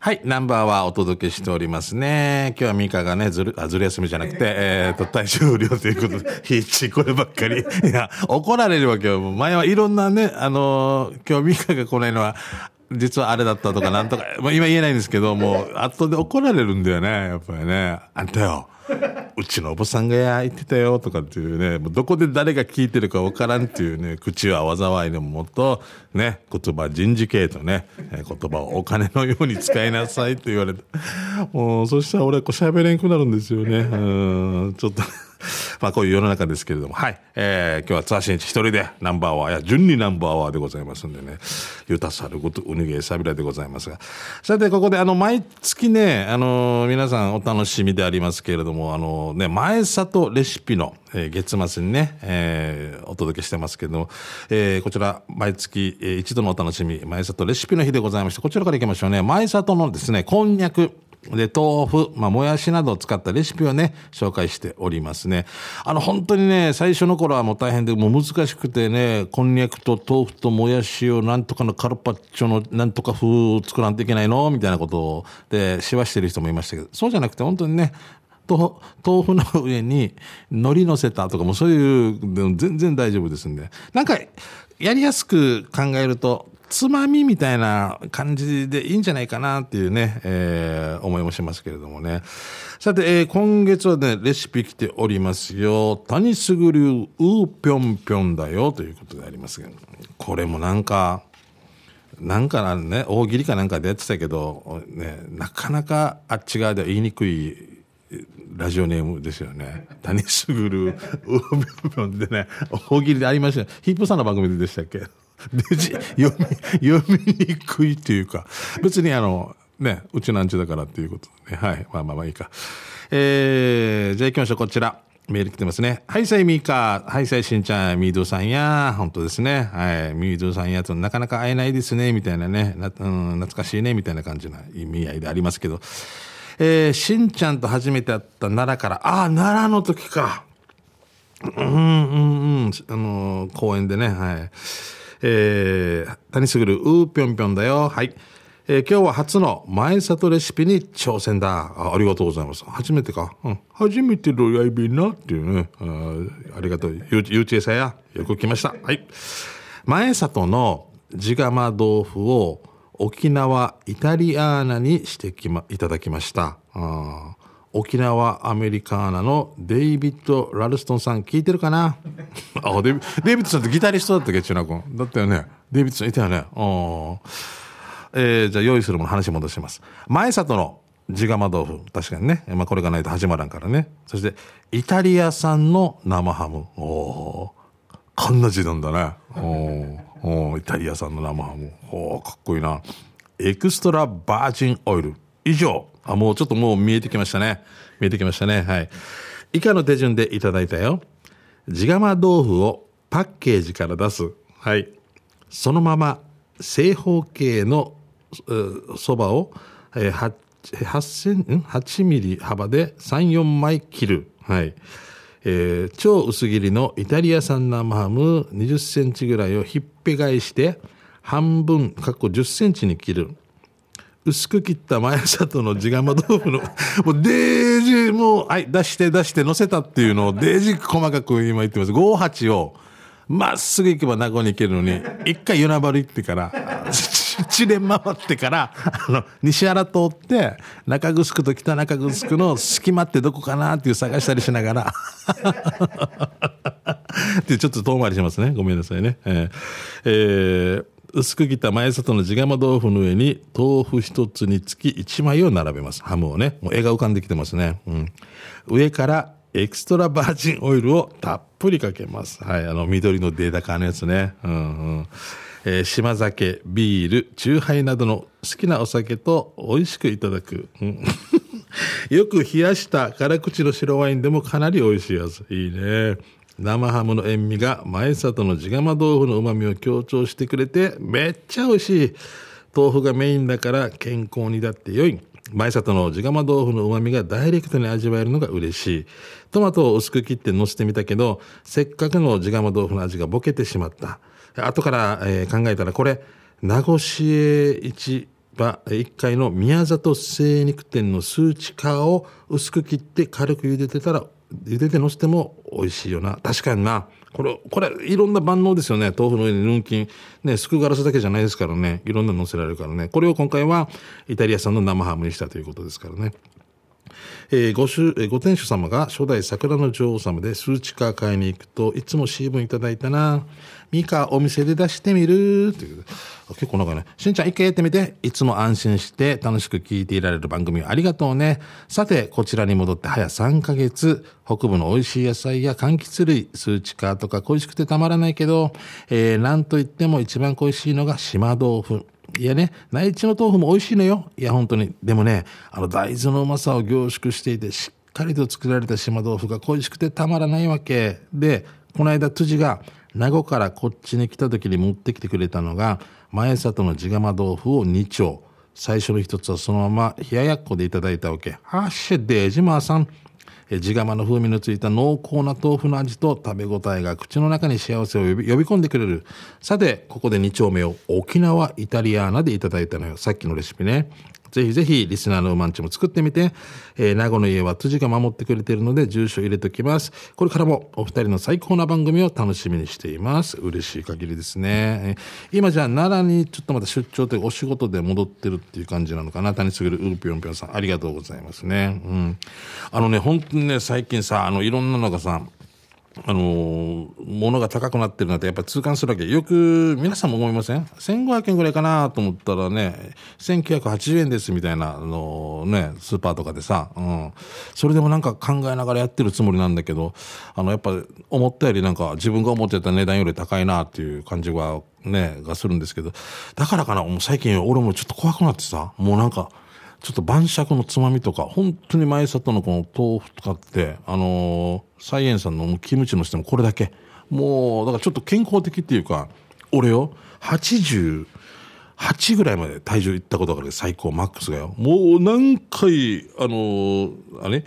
はい、ナンバーはお届けしておりますね。今日はミカがね、ずる、あ、ずる休みじゃなくて、えー、と、体調不良ということで、必死、こればっかり。いや、怒られるわけよ。前はいろんなね、あのー今日ミカが来ないのは、実はあれだったとかなんとか、まあ、今言えないんですけど、もう、後で怒られるんだよね、やっぱりね。あんたよ。うちのおばさんがや言ってたよとかっていうね、もうどこで誰が聞いてるかわからんっていうね、口は災いのもと、ね、言葉人事系とね、言葉をお金のように使いなさいって言われて、もうそしたら俺こう喋れんくなるんですよね。うん、ちょっと。まあこういう世の中ですけれども、はい。えー、今日はツアーシン一人でナンバーワー、いや、順にナンバーワーでございますんでね、ゆたさること、うにげさびらでございますが。さて、ここであの、毎月ね、あの皆さんお楽しみでありますけれども、あのね、前里レシピの、えー月末にね、えーお届けしてますけれども、えーこちら、毎月、えー一度のお楽しみ、前里レシピの日でございまして、こちらからいきましょうね。前里のですね、こんにゃく、で、豆腐、まあ、もやしなどを使ったレシピをね、紹介しておりますね。あの、本当にね、最初の頃はもう大変で、もう難しくてね、こんにゃくと豆腐ともやしをなんとかのカルパッチョのなんとか風を作らんといけないの？みたいなことを、で、しわしてる人もいましたけど、そうじゃなくて本当にね、豆腐の上に海苔乗せたとかもそういう、全然大丈夫ですんで。なんか、やりやすく考えると、つまみみたいな感じでいいんじゃないかなっていうね、えー思いもしますけれどもね。さて、えー今月はね、レシピ来ておりますよ。谷すぐ流うーぴょんぴょんだよということでありますが、これもなんか、なんかね、大喜利かなんかでやってたけど、ね、なかなかあっち側では言いにくいラジオネームですよね。谷すぐる、うーぴょんぴょんでね、大喜利でありましたヒップさんの番組でしたっけ？でじ読み、読みにくいっていうか、別にあの、ね、うちなんちだからっていうことでね。はい。まあまあまあいいか。えー、じゃあ行きましょう。こちら。メール来てますね。はい、さいみーか。はい、さいしんちゃん、みーどさんや。本当ですね。はい、みーどさんやとなかなか会えないですね。みたいなね。なうん、懐かしいね。みたいな感じな意味合いでありますけど。えー、しんちゃんと初めて会った奈良から。ああ、奈良の時か。うんうんうん。あのー公園でね、はい。えー、谷すぐる、うーぴょんぴょんだよ。はい。えー今日は初の前里レシピに挑戦だ。あありがとうございます。初めてか。うん。初めてのライブなっていうね。あありがとう。ゆうちえさや。よく来ました。はい。前里の地釜豆腐を沖縄イタリアーナにしてきま、いただきました。あ沖縄アメリカーナのデイビッド・ラルストンさん聞いてるかな？あデビデビッドさんってギタリストだったっけチュナ君だったよね。デビッドさんいたよね。あー。えーじゃあ用意するもの話戻します。前里の地釜豆腐。確かにね、まあ、これがないと始まらんからね。そしてイタリア産の生ハム。おおこんな字なんだね。おおイタリア産の生ハム。おーかっこいいな。エクストラバージンオイル。以上。あもうちょっともう見えてきましたね。見えてきましたね。はい。以下の手順でいただいたよ。地釜豆腐をパッケージから出すはいそのまま正方形のそばを、8, 8センん8ミリ幅で34枚切る。はい。えー超薄切りのイタリア産生ハム20センチぐらいをひっぺ返して半分、かっこ10センチに切る。薄く切った前里の地釜豆腐の、もうデージ、もう、はい、出して出して乗せたっていうのをデージ細かく今言ってます。58を、まっすぐ行けば名護に行けるのに、一回与那原行ってから、地連回ってから、あの、西原通って、中城と北中城の隙間ってどこかなっていう探したりしながら、ってちょっと遠回りしますね。ごめんなさいね。えーえー薄く切った前里の地釜豆腐の上に豆腐一つにつき1枚を並べます。ハムをね。もう絵が浮かんできてますね。うん。上からエクストラバージンオイルをたっぷりかけます。はい。あの、緑のデータカーのやつね。うんうん。えー島酒、ビール、チューハイなどの好きなお酒と美味しくいただく。うん よく冷やした辛口の白ワインでもかなり美味しいやつ。いいね。生ハムの塩味が前里の地釜豆腐の旨味を強調してくれてめっちゃ美味しい。豆腐がメインだから健康にだって良い。前里の地釜豆腐の旨味がダイレクトに味わえるのが嬉しい。トマトを薄く切って乗せてみたけど、せっかくの地釜豆腐の味がボケてしまった。後から、えー考えたらこれ、名護市営一は1階の宮里精肉店の数値化を薄く切って軽く茹でてたら茹でてのせても美味しいよな。確かにな。これこれいろんな万能ですよね。豆腐の上にヌンキン。ねすくガラスだけじゃないですからね。いろんなの乗せられるからね。これを今回はイタリア産の生ハムにしたということですからね。えー、ご主、えー、ご店主様が初代桜の女王様で数値化買いに行くといつもシーブンいただいたなミカお店で出してみるって結構長いね。しんちゃん一回やってみて、いつも安心して楽しく聞いていられる番組ありがとうね。さて、こちらに戻って早3ヶ月、北部の美味しい野菜や柑橘類、数値化とか恋しくてたまらないけど、えー、なんといっても一番恋しいのが島豆腐。いやね、内地の豆腐も美味しいのよ。いや、本当に。でもね、あの大豆のうまさを凝縮していて、しっかりと作られた島豆腐が恋しくてたまらないわけ。で、この間、辻が、名護からこっちに来た時に持ってきてくれたのが、前里の地釜豆腐を2丁。最初の一つはそのまま冷ややっこでいただいたわけ。ハッシェデジマーさん。地釜の風味のついた濃厚な豆腐の味と食べ応えが口の中に幸せを呼び込んでくれる。さて、ここで2丁目を沖縄イタリアーナでいただいたのよ。さっきのレシピね。ぜひぜひリスナーのうまんちも作ってみて、えー、名護の家は辻が守ってくれているので住所入れておきます。これからもお二人の最高な番組を楽しみにしています。嬉しい限りですね。えー、今じゃあ奈良にちょっとまた出張というお仕事で戻ってるっていう感じなのかな。谷すぐるうぴょんぴょんさん、ありがとうございますね。うん。あのね、本当にね、最近さ、あの、いろんなのがさ、あの物が高くなってるなってやっぱ痛感するわけ。よく皆さんも思いません？1500円ぐらいかなと思ったらね1980円ですみたいなあのねスーパーとかでさ、うん、それでもなんか考えながらやってるつもりなんだけどあのやっぱ思ったよりなんか自分が思ってた値段より高いなっていう感じがねがするんですけどだからかなもう最近俺もちょっと怖くなってさもうなんかちょっと晩酌のつまみとか、本当に前里のこの豆腐とかって、あのー、サイエンさんのキムチのしてもこれだけ。もう、だからちょっと健康的っていうか、俺よ、88ぐらいまで体重いったことがある最高マックスがよ。もう何回、あのー、あれ？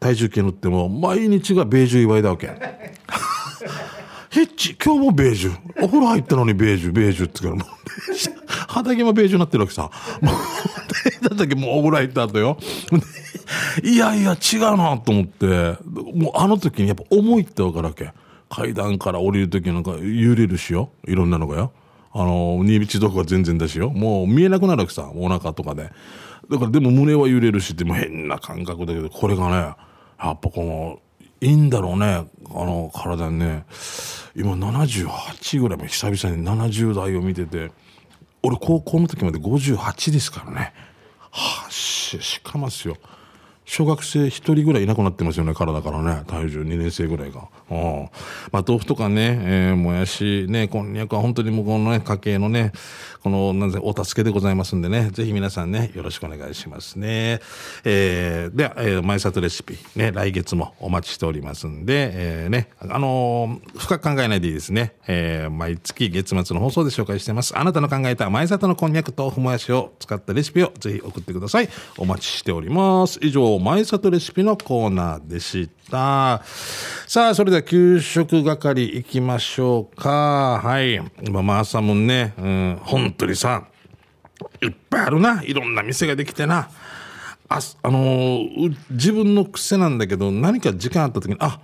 体重計乗っても、毎日がベージュ祝いだわけ。ヘッチ、今日もベージュ。お風呂入ったのにベージュ、ベージュって言うから、もう、畑もベージュになってるわけさ。もう、だったけ？もうお風呂入った後よ。いやいや、違うなと思って、もうあの時にやっぱ重いってわかるわけ。階段から降りる時なんか揺れるしよ。いろんなのがよ。あの、新道とか全然だしよ。もう見えなくなるわけさ。お腹とかで。だからでも胸は揺れるしってもう変な感覚だけど、これがね、やっぱこの、いいんだろうね。あの、体にね。今78ぐらいも久々に70代を見てて、俺高校の時まで58ですからね。はあ、し、しかますよ。小学生一人ぐらいいなくなってますよね、体からね。体重2年生ぐらいが。うん。まあ、豆腐とかね、えー、もやし、ね、こんにゃくは本当にもうのね、家計のね、この、なんぜ、お助けでございますんでね、ぜひ皆さんね、よろしくお願いしますね。えー、では、えー、前里レシピ、ね、来月もお待ちしておりますんで、えー、ね、あのー、深く考えないでいいですね。えー、毎月月末の放送で紹介してます。あなたの考えた前里のこんにゃく豆腐もやしを使ったレシピをぜひ送ってください。お待ちしております。以上、前里レシピのコーナーでした。さあ、それでは給食係行きましょうか。はい。まあ、まあ、朝もね、うん、本当にさ、いっぱいあるな。いろんな店ができてな。あ、あのー、自分の癖なんだけど、何か時間あった時に、あ、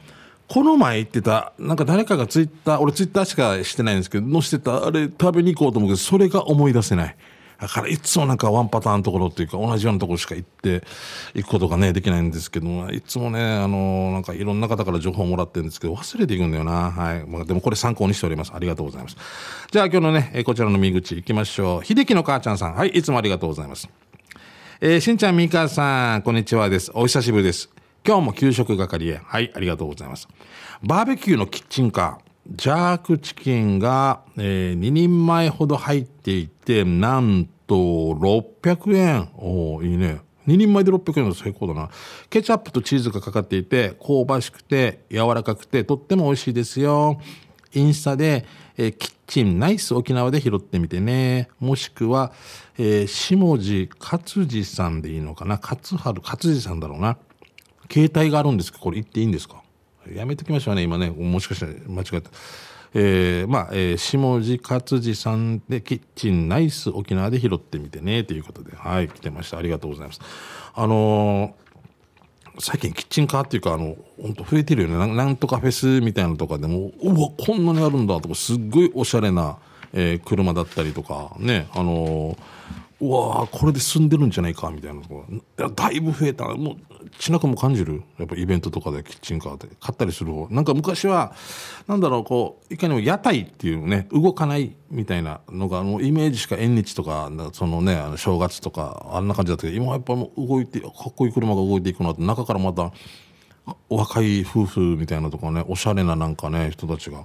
この前言ってた、なんか誰かがツイッター、俺ツイッターしかしてないんですけど、載せてた、あれ食べに行こうと思うけど、それが思い出せない。だからいつもなんかワンパターンのところっていうか同じようなところしか行って行くことがねできないんですけどいつもねあのなんかいろんな方から情報をもらってるんですけど忘れていくんだよな。はい、まあ、でもこれ参考にしております。ありがとうございます。じゃあ今日のねこちらの見口行きましょう。秀樹の母ちゃんさん。はいいつもありがとうございます。えー、しんちゃんみかさんこんにちはです。お久しぶりです。今日も給食係へ。はいありがとうございます。バーベキューのキッチンカー。ジャークチキンが、えー、2人前ほど入っていて、なんと600円。おいいね。2人前で600円の最高だな。ケチャップとチーズがかかっていて、香ばしくて、柔らかくて、とっても美味しいですよ。インスタで、えー、キッチンナイス沖縄で拾ってみてね。もしくは、えー、下地勝治さんでいいのかな。勝春、勝治さんだろうな。携帯があるんですけど、これ言っていいんですか？やめときましょうね、今ね。もしかしたら間違った。えー、まあ、えー、下地勝治さんでキッチンナイス沖縄で拾ってみてね、ということで、はい、来てました。ありがとうございます。あのー最近キッチンカーっていうか、あの、本当増えてるよねな。なんとかフェスみたいなのとかでも、うわ、こんなにあるんだとか、すっごいおしゃれな、えー、車だったりとか、ね、あのー、うわこれで済んでるんじゃないかみたいなだいぶ増えたもうちなくも感じるやっぱイベントとかでキッチンカーで買ったりする方なんか昔はなんだろうこういかにも屋台っていうね動かないみたいなのがもうイメージしか縁日とかそのねあの正月とかあんな感じだったけど今はやっぱもう動いてかっこいい車が動いていくのって中からまた若い夫婦みたいなとかねおしゃれななんかね人たちが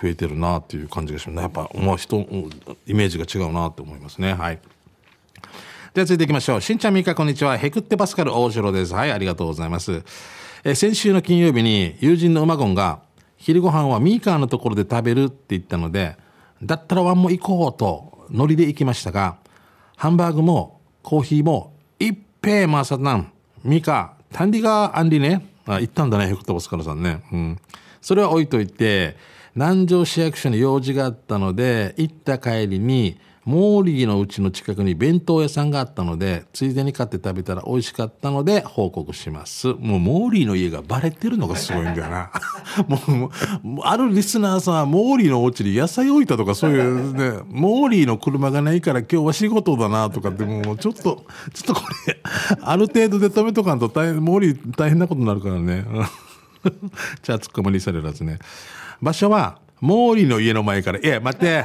増えてるなっていう感じがしますねやっぱ、まあ、人イメージが違うなって思いますねはい。では続いていきましょう。しんちゃんみかこんにちは。ヘクってパスカル大城です。はい、ありがとうございます。え先週の金曜日に友人の馬ゴンが、昼ご飯はミーカーのところで食べるって言ったので、だったらワンも行こうとノリで行きましたが、ハンバーグもコーヒーも一平マーサタン、ミーカ、タンディガーアンディね。あ、行ったんだね、ヘクトパスカルさんね。うん。それは置いといて、南城市役所に用事があったので、行った帰りに、モーリーのうちの近くに弁当屋さんがあったので、ついでに買って食べたら美味しかったので報告します。もうモーリーの家がバレてるのがすごいんだよな。もう、あるリスナーさんモーリーのお家に野菜置いたとかそういうね、モーリーの車がないから今日は仕事だなとかってもうちょっと、ちょっとこれ、ある程度で止めとかんと大変、モーリー大変なことになるからね。じゃあ突っ込まにされるやつね。場所は、モーリーの家の前から、いや、待って。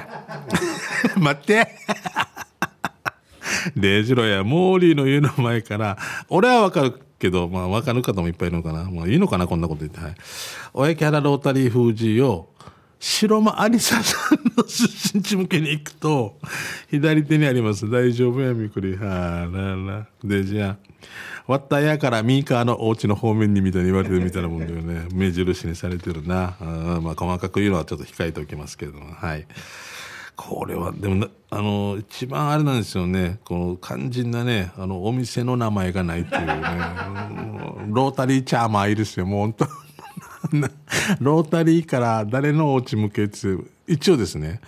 待って。レジロや、モーリーの家の前から、俺はわかるけど、まあわかる方もいっぱいいるのかな。まあいいのかな、こんなこと言って。はい。親キャラロータリー封じを、白間ありささんの出身地向けに行くと、左手にあります。大丈夫や、みくり。はあらら。で、じゃあ。わったやからミーカーのお家の方面にみたいに言われてるみたいなもんだよね。目印にされてるな。あまあ、細かく言うのはちょっと控えておきますけれども。はい。これは、でもあの、一番あれなんですよね。この肝心なね、あの、お店の名前がないっていうね。ロータリーチャーマーいいですよ、もう本当 ロータリーから誰のお家向けって、一応ですね、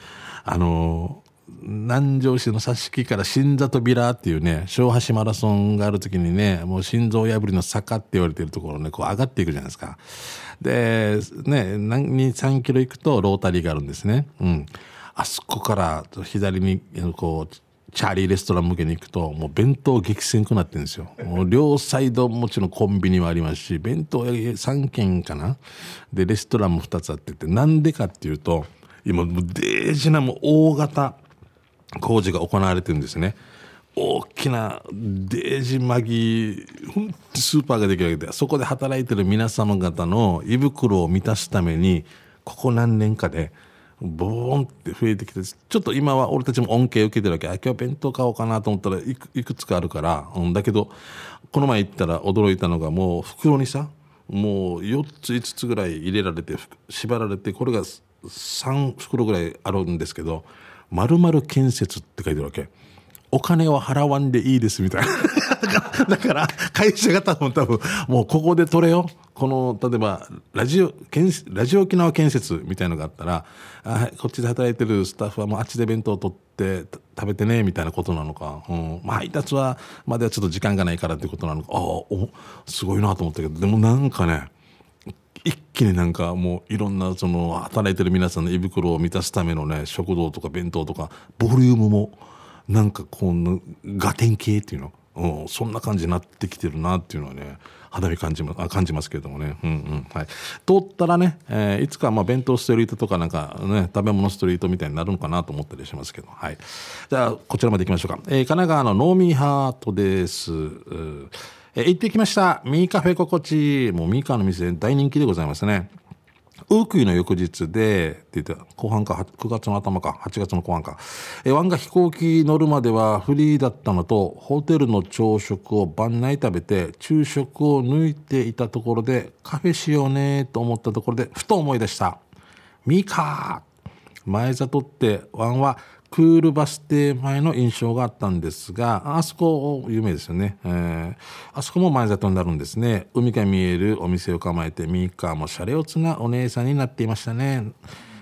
あの、南城市の挿し木から新里ビラっていうね、小橋マラソンがある時にね、もう心臓破りの坂って言われてるところね、こう上がっていくじゃないですか。で、ね、何、3キロ行くとロータリーがあるんですね。うん。あそこから左に、こう、チャーリーレストラン向けに行くと、もう弁当激戦区なってるんですよ。もう両サイドもちろんコンビニはありますし、弁当3軒かなで、レストランも2つあってて、なんでかっていうと、今もうデージなもう大型工事が行われてるんですね。大きなデージマギスーパーができるわけで、そこで働いてる皆様方の胃袋を満たすために、ここ何年かで、ボーンって増えてきて、ちょっと今は俺たちも恩恵を受けてるわけ。あ、今日弁当買おうかなと思ったらいくいくつかあるから、うん、だけど、この前行ったら驚いたのがもう袋にさ、もう4つ5つぐらい入れられて、縛られて、これが3袋ぐらいあるんですけど、〇〇建設って書いてるわけ。お金は払わんでいいですみたいな。だから、会社が多分多分、もうここで取れよ。この、例えば、ラジオ、ラジオ沖縄建設みたいのがあったら、あこっちで働いてるスタッフはもうあっちで弁当を取って食べてね、みたいなことなのか。うん。まあ、配達は、まではちょっと時間がないからってことなのか。ああ、お、すごいなと思ったけど、でもなんかね、一気になんかもういろんなその働いてる皆さんの胃袋を満たすためのね食堂とか弁当とかボリュームもなんかこのガテン系っていうの、うん、そんな感じになってきてるなっていうのはね肌身感じます感じますけれどもね、うんうんはい、通ったらね、えー、いつかまあ弁当ストリートとかなんかね食べ物ストリートみたいになるのかなと思ったりしますけど、はい、じゃあこちらまで行きましょうか、えー、神奈川のノーミーハートです。えー、行ってきました。ミーカフェ心地。もうミーカーの店大人気でございますね。ウークイの翌日で、って言って、後半か、9月の頭か、8月の後半か。え、ワンが飛行機乗るまではフリーだったのと、ホテルの朝食を晩内食べて、昼食を抜いていたところで、カフェしようねと思ったところで、ふと思い出した。ミカ前里って、ワンはクールバス停前の印象があったんですが、あそこ有名ですよね。えー、あそこも前里になるんですね。海が見えるお店を構えて、ミーカーもシャレオツなお姉さんになっていましたね。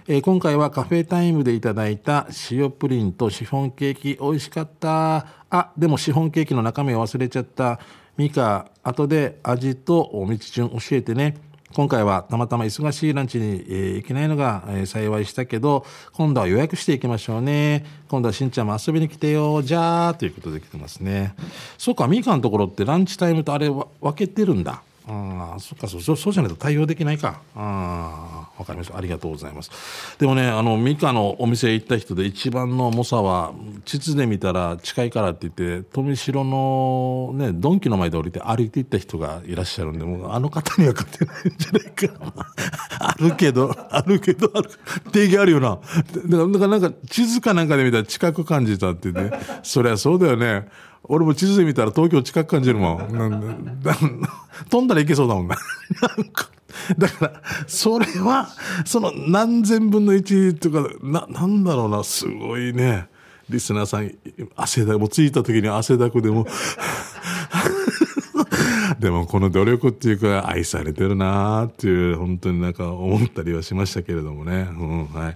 えー今回はカフェタイムでいただいた塩プリンとシフォンケーキ美味しかった。あ、でもシフォンケーキの中身を忘れちゃった。ミカ、後で味と道順教えてね。今回はたまたま忙しいランチに、えー行けないのが、えー幸いしたけど、今度は予約していきましょうね。今度はしんちゃんも遊びに来てよ。じゃあ、ということで来てますね。そうか、ミカのところってランチタイムとあれは分けてるんだ。ああ、そっか、そう、そうじゃないと対応できないか。ああ、わかりました。ありがとうございます。でもね、あの、ミカのお店行った人で一番の猛者は、地図で見たら近いからって言って、富城のね、ドンキの前で降りて歩いて行った人がいらっしゃるんで、もうあの方には勝てないんじゃないか。あるけど、あるけど、ある。定義あるよな。だから、なんか地図かなんかで見たら近く感じたって言って、そりゃそうだよね。俺も地図で見たら東京近く感じるもん。ん飛んだらいけそうだもんな。だから、それは、その何千分の1とか、な、なんだろうな、すごいね。リスナーさん、汗だ、もう着いた時に汗だくでも、でもこの努力っていうか愛されてるなーっていう本当になんか思ったりはしましたけれどもね。うん、はい。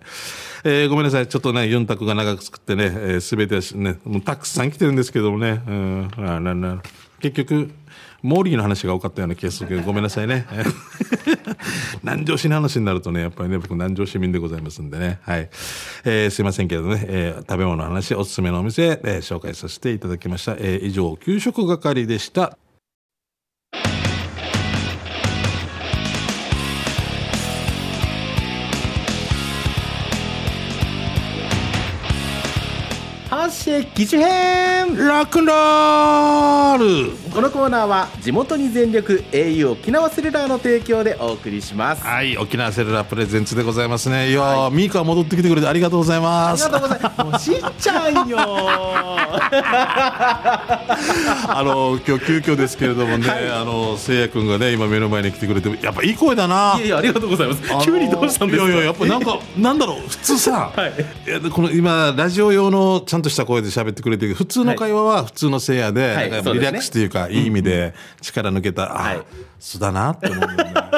えーごめんなさい。ちょっとね、4択が長くてね、えー、全てね、もうたくさん来てるんですけどもね。うん、あなな結局、モーリーの話が多かったような気がするけど、ごめんなさいね。南城市の話になるとね、やっぱりね、僕南城市民でございますんでね。はい。えーすいませんけどね、えー食べ物の話、おすすめのお店、えー紹介させていただきました。えー以上、給食係でした。ハッシェ機種編ラックンロールこのコーナーは地元に全力 au 沖縄セルラーの提供でお送りします。あはい、沖縄セルラープレゼンツでございますね。いやー、ミーカー戻ってきてくれてありがとうございます。りがとうございます。もうしっちゃんよ。あの、今日急遽ですけれどもね、あの、せいやくんがね、今目の前に来てくれて、やっぱいい声だな。いやいやありがとうございます。あの急にどうしたんですか？いやいや、やっぱなんか、なんだろう、普通さ、はい。いやこの今、ラジオ用のちゃんとした声で喋ってくれてる普通の会話は普通のせいやで、はい。リラックスというか、いい意味で力抜けた、あ、はい素だなって思うんだよね。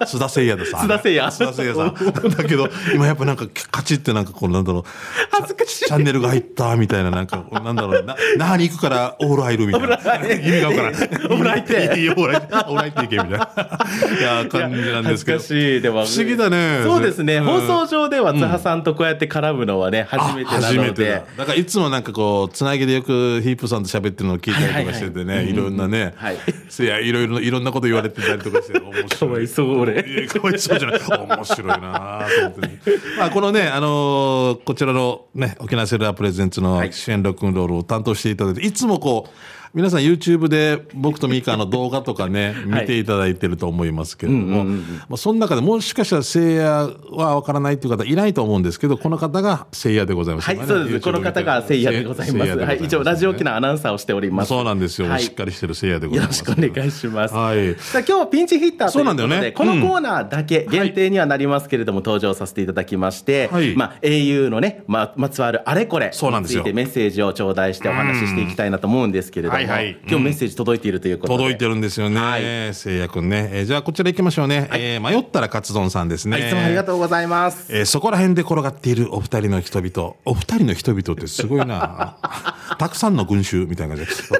あ須田せいやでさ。須田せいや須田せいやさん。だけど、今やっぱなんか、カチってなんかこう、なんだろう、恥ずかしい。チャンネルが入ったみたいな、なんか、なんだろう、な、那覇に行くからオール入るみたいな。意味がわからん。オール入って。いいよ、オール入って、オール入っていけみたいな。いや、感じなんですけど。恥ずかしい。でも不思議だね。そうですね、ん。放送上では津波さんとこうやって絡むのはね初めてなあ初めのでてだ。だからいつもなんかこうつなぎでよくヒープさんと喋ってるのを聞いたりとかしててね、いろんなね、はい。いやいろいろいろんなこと言われてたりとかして面白い。かわいそう俺いやかわいそうじゃない。面白いなあ本当に。まあこのねあのーこちらのね沖縄セルラープレゼンツのはい。主演ロックンロールを担当していただいていつもこう皆さん YouTube で僕とミカの動画とかね、見ていただいてると思いますけれども、まあ、その中でもしかしたら聖夜はわからないという方いないと思うんですけど、この方が聖夜でございます。はい、そうです。この方がせいやでございます。はい、一応ラジオ機のアナウンサーをしております。そうなんですよ。はいしっかりしてる聖夜でございよろます。しくお願いします。はいさあ今日はピンチヒッターということで、そうなんだよねこのコーナーだけ限定にはなりますけれども、登場させていただきまして、はいまあ au のね、ままつわるあれこれそうなんですよについてメッセージを頂戴してお話ししていきたいなと思うんですけれども、はいはい今日メッセージ届いているということで、届いてるんですよね。はい聖夜くんね。えーじゃあこちら行きましょうね。えー迷ったらカツ丼さんですね。はいいつもありがとうございます。えーそこら辺で転がっているお二人の人々。お二人の人々ってすごいな。たくさんの群衆みたいな感じです。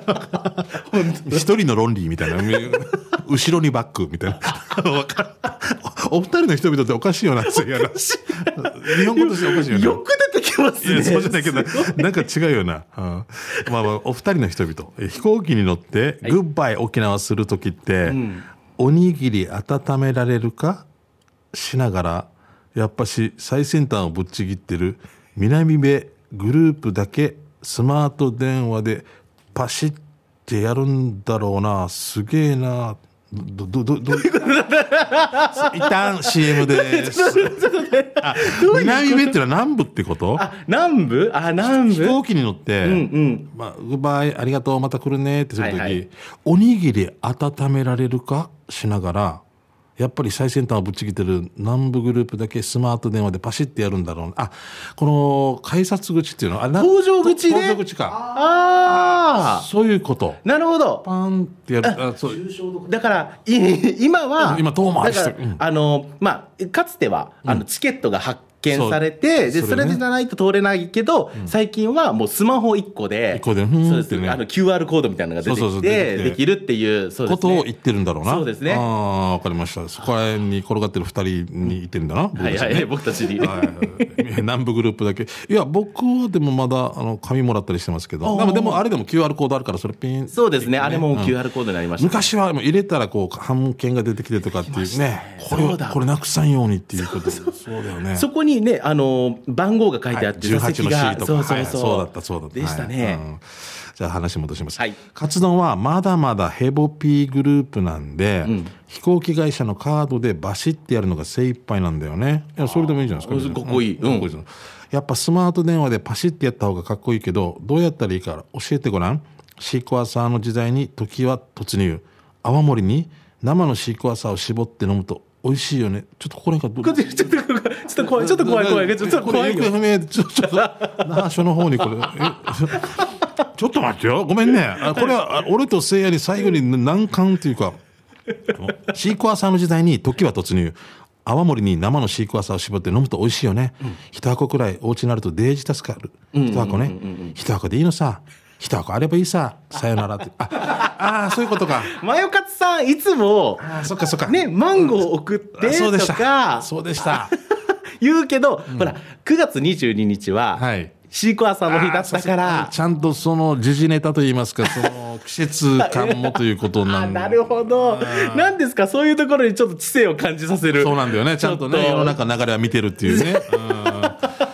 一人のロンリーみたいな。後ろにバックみたいな。おお二人の人々っておかしいよな。そういやな日本語としておかしいよな。よく出てきますね。そうじゃないけど、なんか違うよな。うんまあまあ、お二人の人々。え飛行機に乗って、グッバイ沖縄するときって、おにぎり温められるか？しながら、やっぱし最先端をぶっちぎってる南米グループだけスマート電話でパシッてやるんだろうな。すげえな。ど、ど、ど、ど、一旦 CM です。あ、南米っていうのは南部ってこと？あ、南部？あ、南部？飛行機に乗って、んまあ、グッバイ、ありがとう、また来るねってするとき、はいはいおにぎり温められるかしながら、やっぱり最先端をぶっちぎってる南部グループだけスマート電話でパシッてやるんだろうな。あ、この改札口っていうの？は、あれな搭乗口で搭乗口か。あか。そういうこと。なるほど。パンってやる。あそうだから、い今は、今遠回りしてうんあの、まあ、かつては、あの、チケットが発見されて、で、そうそれじゃないと通れないけど、最近はもうスマホ1個で、一個でねあの、QR コードみたいなのが出てきて、できるっていう、そうですね。ことを言ってるんだろうな。そうですねああ、わかりました。そこら辺に転がってる二人に言ってるんだな。僕たちねはいはい、僕たちに。はい 南部グループだけ。いや、僕はでもまだ、あの、紙もらったりしてますけど。でも、でもあれでも QR コードあるから、それピン。そうですね、あれもうん QR コードになりました。昔はもう入れたらこう半券が出てきてとかっていうねこれこれなくさんようにっていうことそうだよねそこにね、あの、番号が書いてあって、座18席が、とか。そうそうそう。はいそうだったそうだった。でしたはい。ね。うん。じゃあ話戻します、はい。カツ丼はまだまだヘボピーグループなんで、ん。飛行機会社のカードでバシッてやるのが精一杯なんだよね。いやそれでもいいじゃないですか。あかっこいい。うん。かっこですやっぱスマート電話でパシッてやった方がかっこいいけどどうやったらいいか教えてごらん。シークワーサーの時代に時は突入。泡盛に生のシークワーサーを絞って飲むと美味しいよね。ちょっとここっちちょっと、ちょっと怖い、ちょっと怖い、怖い、ちょっと怖いちょちょっと那覇署の方にこれえちょっと待ってよごめんねあこれはあ俺とせいやに最後に難関っていうかシークワーサーの時代に時は突入泡盛に生のシークワーサーを絞って飲むと美味しいよね、一箱くらいお家になるとデージ助かる一箱ね一箱でいいのさ一箱あればいいさ。さよならって。ああーそういうことか。マヨカツさん、いつも、あーそっかそっか。ね、マンゴー送ってあそうでした。とかそうでした。言うけど、ほら、9月22日は、はい。シークワーサーの日だったかあらー、ちゃんとその時事ネタといいますか、その季節感もということな あんなるほど。なんですか、そういうところにちょっと知性を感じさせる。そうなんだよね。ちゃんとね、世の中の流れは見てるっていうね。あでも、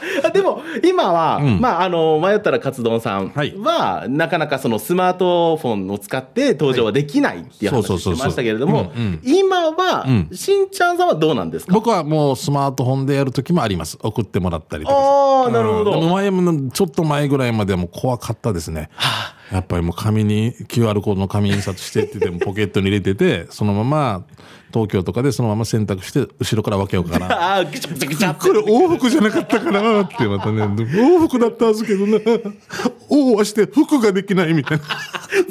今は、んまあ、あの、迷ったらカツ丼さんはいは、なかなかそのスマートフォンを使って登場はできないっていう話をしてましたけれどもうんうん、今は、んしんちゃんさんはどうなんですか？僕はもうスマートフォンでやるときもあります。送ってもらったりとか。ああ、なるほうんでもど。前も、ちょっと前ぐらいまではもう怖かったですね。やっぱりもう紙に QR コードの紙印刷してって言ってもポケットに入れてて、そのまま東京とかでそのまま選択して後ろから分けようかな。ああ、ぐちゃぐちゃぐちゃこれ往復じゃなかったかなってまたね。往復だったはずけどな。往はして服ができないみたいな。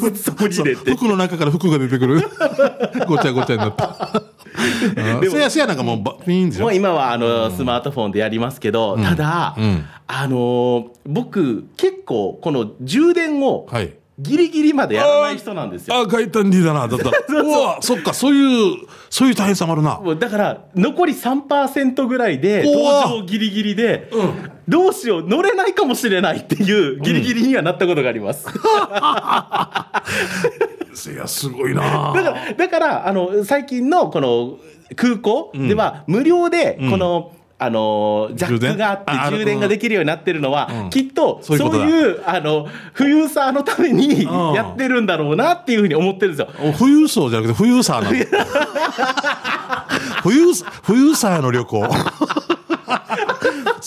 服の中から服が出てくる。ごちゃごちゃになったうん。せやせやなんかもうばピーンでしょもう今はあのスマートフォンでやりますけど、ただ、うん。あのー僕、結構、この充電をはいギリギリまでやらない人なんですよ。あガイタンディだなだったら。うわそっかそういうそういう大変さもあるな。だから、残り3%ぐらいで、登場ギリギリで、どうしよう、乗れないかもしれないっていう、ギリギリにはなったことがあります。せやすごいな。だから、だから、あの、最近のこの空港では、無料で、この、あの、ジャックがあって充電？ができるようになってるのは、うん。きっと、そうういうあの、富裕さのためにん。やってるんだろうなっていうふうに思ってるんですよ。お富裕層じゃなくて富裕サーなの？富裕富裕サーの旅行？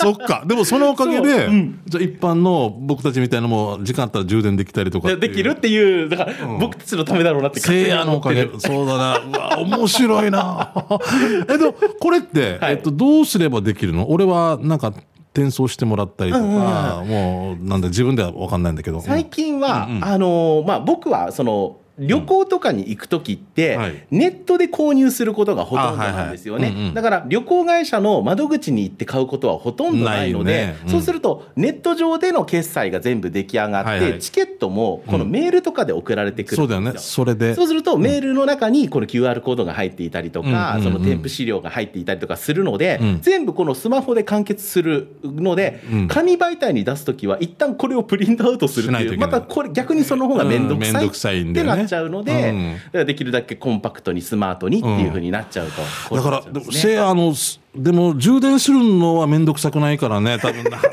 そっか。でもそのおかげで、じゃあ一般の僕たちみたいなのも時間あったら充電できたりとかできるっていう、だから、僕たちのためだろうなってせいやのおかげ。そうだな。うわ面白いな。えでもこれって、はい。えっと、どうすればできるの？俺はなんか転送してもらったりとか、もうなんだ自分では分かんないんだけど。最近は、あのまあ、僕はその旅行とかに行くときって、はい。ネットで購入することがほとんどなんですよね、だから旅行会社の窓口に行って買うことはほとんどないので、ないね。うん。そうすると、ネット上での決済が全部出来上がって、はいはい。チケットもこのメールとかで送られてくるそうん。だよね。ですよ。それで。そうすると、メールの中にこの QR コードが入っていたりとか、その添付資料が入っていたりとかするので、うん。全部このスマホで完結するので、うん。紙媒体に出すときは、一旦これをプリントアウトするっていう、またこれ、逆にその方が面倒くさいちゃうので、うん。できるだけコンパクトにスマートにっていうふうになっちゃうと、だから、せや、あの、すでも、充電するのはめんどくさくないからね、多分な。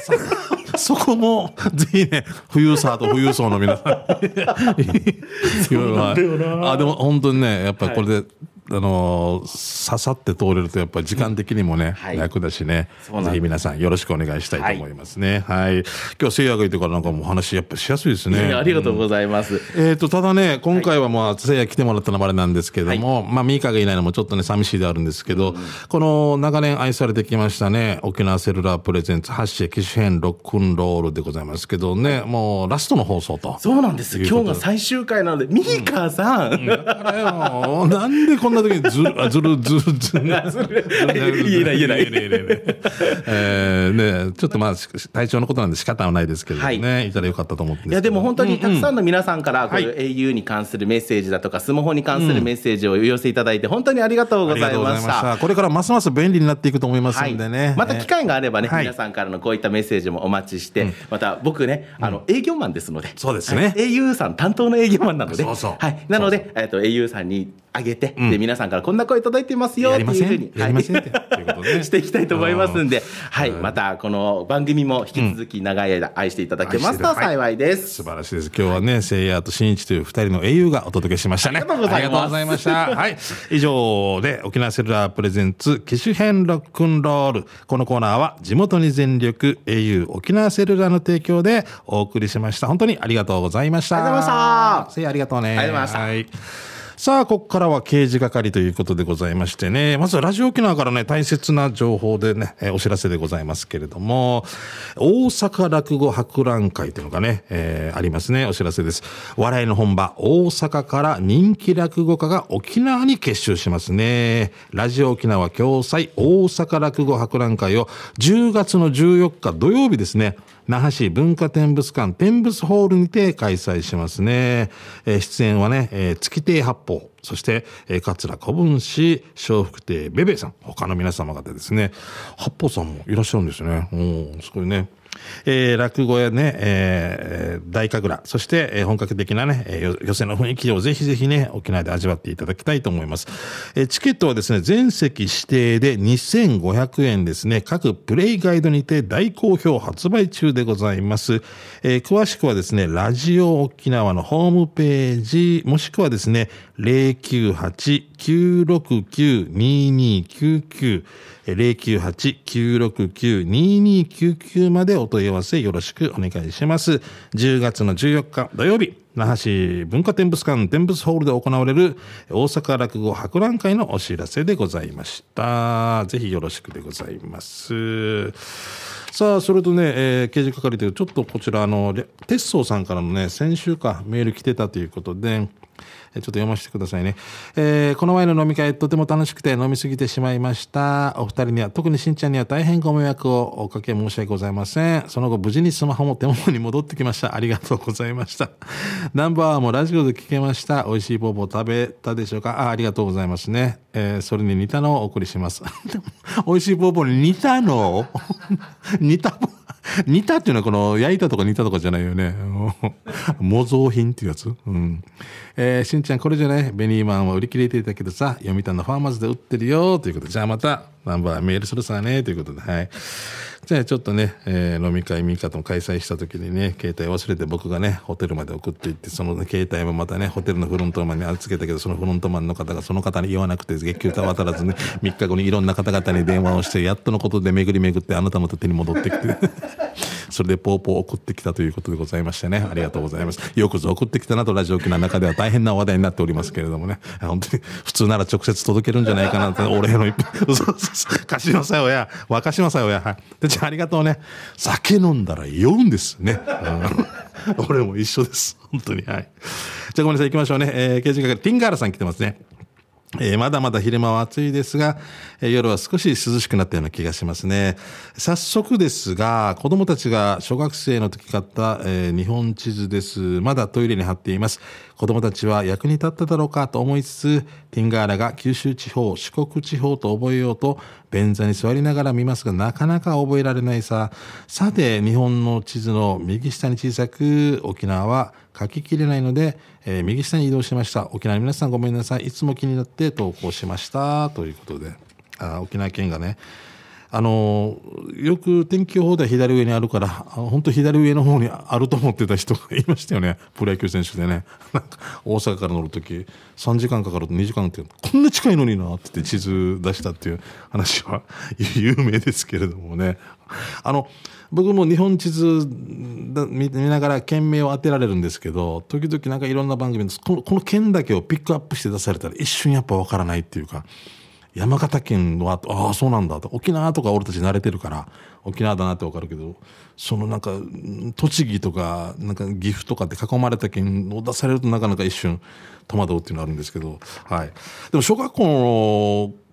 そこも、ぜひね、富裕層と富裕層の皆さん。いろいろ。あ、でも本当にね、やっぱりこれで、あのー刺さって通れるとやっぱり時間的にもね、はい。楽だしね。ぜひ皆さんよろしくお願いしたいと思いますね。はい、今日せいやがいてからなんかもう話やっぱしやすいですね。ありがとうございます。えー、とただね、今回はまあ、せいや来てもらったのもあれなんですけども、まあ、ミーカがいないのもちょっとね、寂しいであるんですけど、この長年愛されてきましたね、沖縄セルラープレゼンツ発信機種編ロックンロールでございますけどね、もうラストの放送と。そうなんです。今日が最終回なので、ミーカーさん。あれよなんでこんな時にずる、あずる、ずる、ずる。言えない言えない言えないえーね、ちょっとまあ、し体調のことなんで仕方はないですけどね、はいい、たらよかったと思うんですけど。いやでも本当にたくさんの皆さんから、こはいの au に関するメッセージだとか、スマホに関するメッセージをお寄せいただいて、本当にありがとうごありがとうございまし。たた。これからますます便利になっていくと思いますんでね。また機会があればね、はい皆さんからのこういったメッセージもお待ちして、また僕ね、あの、営業マンですので。そうですねはい au さん担当の営業マンなので。そうそうはい。なので、えっと、au さんにあげて、で、皆さんからこんな声届いてますよ、やっていうふうにりません。やりませんって。といしていきたいと思いますんで、はい。また、この番組も引き続き長い間愛していただけますと幸いです。素晴らしいです。今日はね、せいやとしんいちという二人の英雄がお届けしましたね。ありがとうございますありがとうございました。はい。以上で、沖縄セルラープレゼンツ機種編ロックンロール。このコーナーは地元に全力 au 沖縄セルラーの提供でお送りしました。本当にありがとうございました。ありがとうございましたせいやありがとうね。ありがとうございましたはい。さあ、ここからは刑事係ということでございましてね、まずはラジオ沖縄からね、大切な情報でね、えーお知らせでございますけれども、大阪落語博覧会というのがね、えーありますね、お知らせです。笑いの本場、大阪から人気落語家が沖縄に結集しますね。ラジオ沖縄共催大阪落語博覧会を10月の14日土曜日ですね、那覇市文化展物館展物ホールにて開催しますね。えー出演はね、えー月亭八方、そして、えー桂小文氏、笑福亭ベベさん、他の皆様方ですね。八方さんもいらっしゃるんですね。うん、すごいね。えー落語やね、えー大神楽、そして、えー本格的なね、えー寄席の雰囲気をぜひぜひね、沖縄で味わっていただきたいと思います。えーチケットはですね、全席指定で2500円ですね、各プレイガイドにて大好評発売中でございます。えー詳しくはですね、ラジオ沖縄のホームページ、もしくはですね、098-969-2299 098-969-2299までお問い合わせよろしくお願いします。10月の14日土曜日、那覇市文化展物館展物ホールで行われる大阪落語博覧会のお知らせでございました。ぜひよろしくでございます。さあ、それとね、えー刑事係という、ちょっとこちら、あの、鉄装さんからのね、先週か、メール来てたということで、ちょっと読ませてくださいね。えーこの前の飲み会、とても楽しくて飲みすぎてしまいました。お二人には、特にしんちゃんには大変ご迷惑をおかけ申し訳ございません。その後、無事にスマホも手元に戻ってきました。ありがとうございました。ナンバーワンもラジオで聞けました。美味しいポーポー食べたでしょうか？あありがとうございますね。えーそれに似たのをお送りします。美味しいポーポーに似たの？似た？ボー 煮たっていうのはこの焼いたとか煮たとかじゃないよね。模造品っていうやつ？うん。えーしんちゃんこれじゃない？ベニーマンは売り切れていたけどさ、読谷のファーマーズで売ってるよということで、じゃあまたナンバーメールするさねということで、はい。じゃあちょっとね、えー飲み会ミカとも開催した時にね、携帯忘れて僕がね、ホテルまで送っていって、その、携帯もまたね、ホテルのフロントマンに預けたけど、そのフロントマンの方がその方に言わなくて、月給た渡らずね、3日後にいろんな方々に電話をして、やっとのことで巡り巡ってあなたの手に戻ってきて、それでポーポー送ってきたということでございましてね、ありがとうございます。よくぞ送ってきたなとラジオ機の中では大変な話題になっておりますけれどもね、本当に普通なら直接届けるんじゃないかなって、お礼の一歩、そうそうそう、貸しのさよや、若しのさよや、はい。で、じゃあありがとうね。酒飲んだら酔うんですね。うん俺も一緒です。本当に。はい。じゃあごめんなさい、行きましょうね。えー、刑事係、ティンガーラさん来てますね。えーまだまだ昼間は暑いですが、えー夜は少し涼しくなったような気がしますね。早速ですが、子供たちが小学生の時買った、えー日本地図です。まだトイレに貼っています。子供たちは役に立っただろうかと思いつつ、ティンガーラが九州地方、四国地方と覚えようと、便座に座りながら見ますが、なかなか覚えられないさ。さて、日本の地図の右下に小さく、沖縄は書ききれないので、えー右下に移動しました。沖縄の皆さんごめんなさい。いつも気になって投稿しました。ということで、あ沖縄県がね、あのよく天気予報では左上にあるから本当左上の方にあると思ってた人がいましたよねプロ野球選手でねなんか大阪から乗る時3時間かかると2時間ってこんな近いのになって地図出したっていう話は 有名ですけれどもねあの僕も日本地図見ながら県名を当てられるんですけど時々なんかいろんな番組でこのこの県だけをピックアップして出されたら一瞬やっぱわからないっていうか山形県はああそうなんだと沖縄とか俺たち慣れてるから沖縄だなってわかるけどそのなんか栃木とかなんか岐阜とかって囲まれた県を出されるとなかなか一瞬戸惑うっていうのがあるんですけどはい。でも小学校の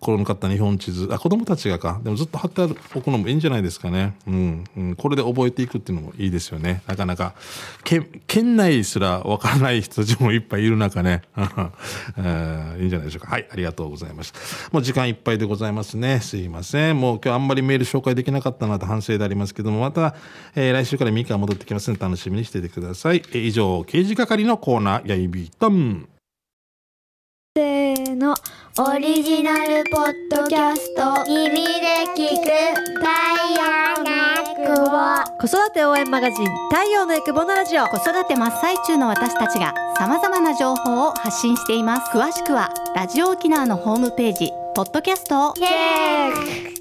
頃に買った日本地図。あ子供たちがか。でもずっと貼っておくのもいいんじゃないですかね、うん、うん、これで覚えていくっていうのもいいですよね。なかなか。県県内すらわからない人たちもいっぱいいる中ね、えー、いいんじゃないでしょうか。はいありがとうございますもう時間いっぱいでございますね。すいません。もう今日あんまりメール紹介できなかったなと反省でありますけどもまた、えー、来週からミカ戻ってきますので楽しみにしていてください、えー、以上刑事係のコーナー。やいびーとん。のオリジナルポッドキャスト耳で聞く太陽のエクボ。子育て応援マガジン太陽のエクボのラジオ。子育て真っ最中の私たちが様々な情報を発信しています。詳しくはラジオ沖縄のホームページポッドキャストをチェック